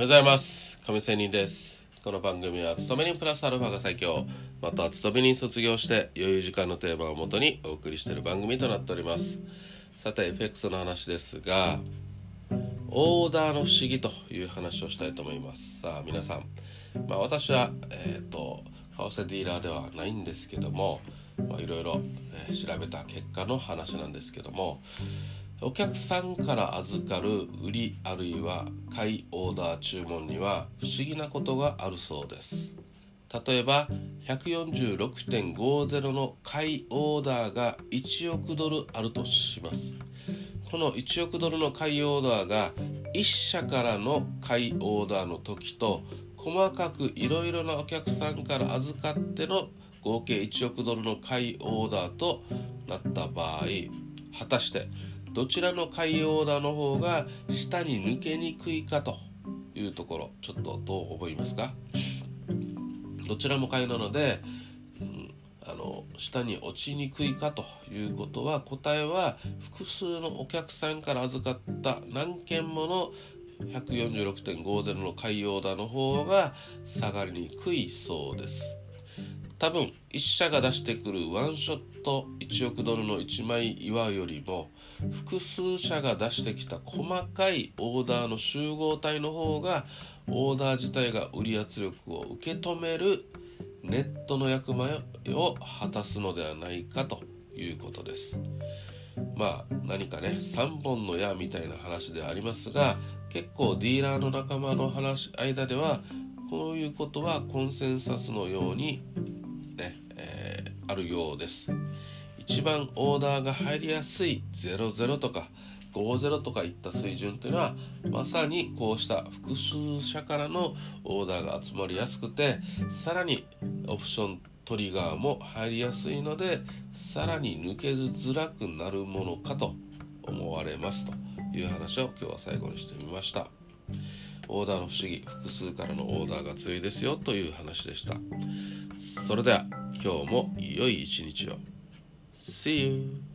おはようございます。亀仙人です。この番組は勤め人プラスアルファが最強また勤め人卒業して余裕時間のテーマをもとにお送りしている番組となっておりますさて FX の話ですがオーダーの不思議という話をしたいと思います。さあ皆さん。まあ私はえっ、ー、と為替ディーラーではないんですけどもいろいろ調べた結果の話なんですけどもお客さんから預かる売りあるいは買いオーダー注文には不思議なことがあるそうです。例えば146.50の買いオーダーが1億ドルあるとします。この1億ドルの買いオーダーが1社からの買いオーダーの時と細かくいろいろなお客さんから預かっての合計1億ドルの買いオーダーとなった場合果たしてどちらの買いオーダーの方が下に抜けにくいかというところちょっとどう思いますか？どちらも買いなので、うん、あの下に落ちにくいかということは答えは複数のお客さんから預かった何件もの146.50の買いオーダーの方が下がりにくいそうです。多分1社が出してくるワンショット1億ドルの1枚岩よりも複数社が出してきた細かいオーダーの集合体の方がオーダー自体が売り圧力を受け止めるネットの役目を果たすのではないかということです。まあ何かね3本の矢みたいな話でありますが結構ディーラーの仲間の話間ではこういうことはコンセンサスのようにねえあるようです。一番オーダーが入りやすい00とか50とかいった水準というのはまさにこうした複数社からのオーダーが集まりやすくてさらにオプショントリガーも入りやすいのでさらに抜けづらくなるものかと思われますという話を今日は最後にしてみました。オーダーの不思議複数からのオーダーが強いですよという話でしたそれでは今日も良い一日を See you!